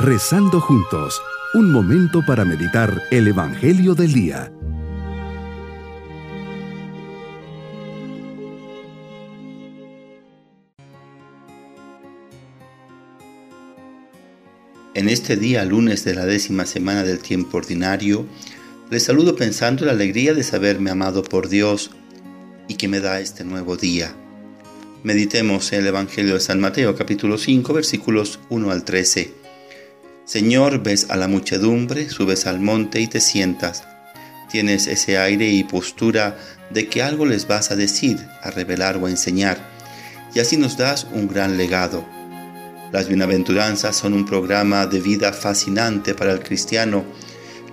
Rezando juntos, un momento para meditar el Evangelio del Día. En este día, lunes de la décima semana del tiempo ordinario, les saludo pensando en la alegría de saberme amado por Dios y que me da este nuevo día. Meditemos en el Evangelio de San Mateo capítulo 5 versículos 1 al 13. Señor, ves a la muchedumbre, subes al monte y te sientas. Tienes ese aire y postura de que algo les vas a decir, a revelar o a enseñar, y así nos das un gran legado. Las bienaventuranzas son un programa de vida fascinante para el cristiano.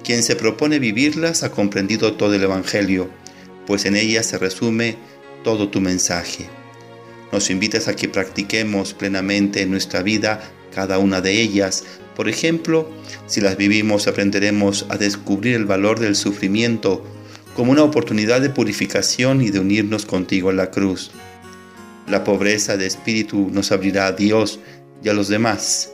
Quien se propone vivirlas ha comprendido todo el Evangelio, pues en ellas se resume todo tu mensaje. Nos invitas a que practiquemos plenamente en nuestra vida cada una de ellas por ejemplo, si las vivimos aprenderemos a descubrir el valor del sufrimiento como una oportunidad de purificación y de unirnos contigo a la cruz. La pobreza de espíritu nos abrirá a Dios y a los demás.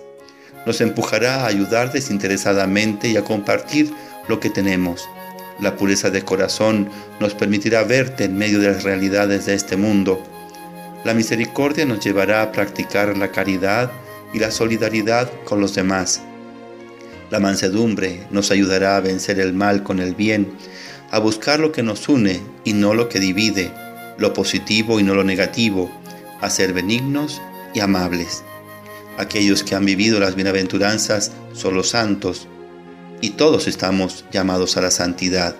Nos empujará a ayudar desinteresadamente y a compartir lo que tenemos. La pureza de corazón nos permitirá verte en medio de las realidades de este mundo. La misericordia nos llevará a practicar la caridad y la solidaridad con los demás. La mansedumbre nos ayudará a vencer el mal con el bien, a buscar lo que nos une y no lo que divide, lo positivo y no lo negativo, a ser benignos y amables. Aquellos que han vivido las bienaventuranzas son los santos, y todos estamos llamados a la santidad.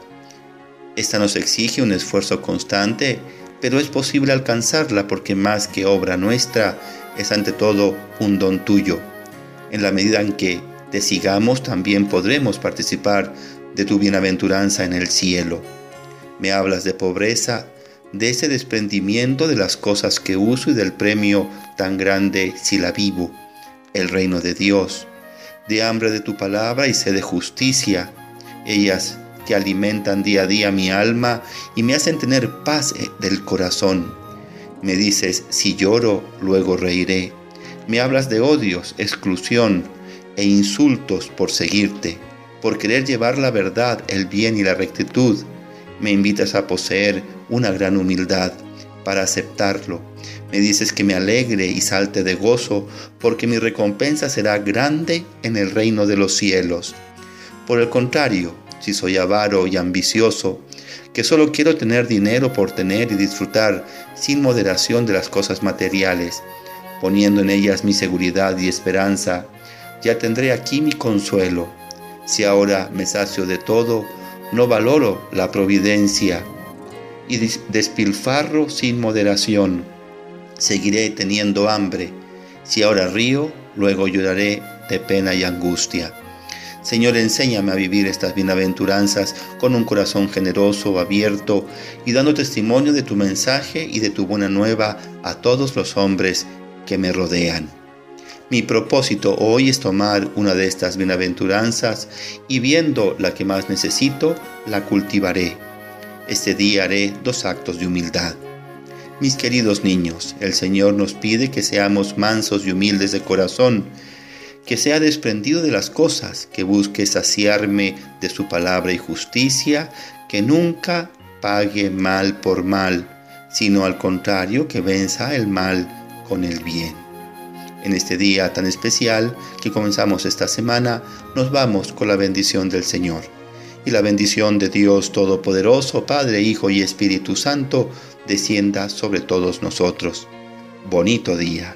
Esta nos exige un esfuerzo constante, pero es posible alcanzarla porque más que obra nuestra, es ante todo un don tuyo. En la medida en que te sigamos, también podremos participar de tu bienaventuranza en el cielo. Me hablas de pobreza, de ese desprendimiento de las cosas que uso y del premio tan grande si la vivo, el reino de Dios, de hambre de tu palabra y sed de justicia, ellas que alimentan día a día mi alma y me hacen tener paz eh, del corazón. Me dices, si lloro, luego reiré. Me hablas de odios, exclusión e insultos por seguirte, por querer llevar la verdad, el bien y la rectitud. Me invitas a poseer una gran humildad para aceptarlo. Me dices que me alegre y salte de gozo, porque mi recompensa será grande en el reino de los cielos. Por el contrario, si soy avaro y ambicioso, que solo quiero tener dinero por tener y disfrutar sin moderación de las cosas materiales, poniendo en ellas mi seguridad y esperanza, ya tendré aquí mi consuelo. Si ahora me sacio de todo, no valoro la providencia y despilfarro sin moderación. Seguiré teniendo hambre. Si ahora río, luego lloraré de pena y angustia. Señor, enséñame a vivir estas bienaventuranzas con un corazón generoso, abierto y dando testimonio de tu mensaje y de tu buena nueva a todos los hombres que me rodean. Mi propósito hoy es tomar una de estas bienaventuranzas y viendo la que más necesito, la cultivaré. Este día haré dos actos de humildad. Mis queridos niños, el Señor nos pide que seamos mansos y humildes de corazón, que sea desprendido de las cosas, que busque saciarme de su palabra y justicia, que nunca pague mal por mal, sino al contrario, que venza el mal con el bien. En este día tan especial que comenzamos esta semana, nos vamos con la bendición del Señor. Y la bendición de Dios Todopoderoso, Padre, Hijo y Espíritu Santo, descienda sobre todos nosotros. Bonito día.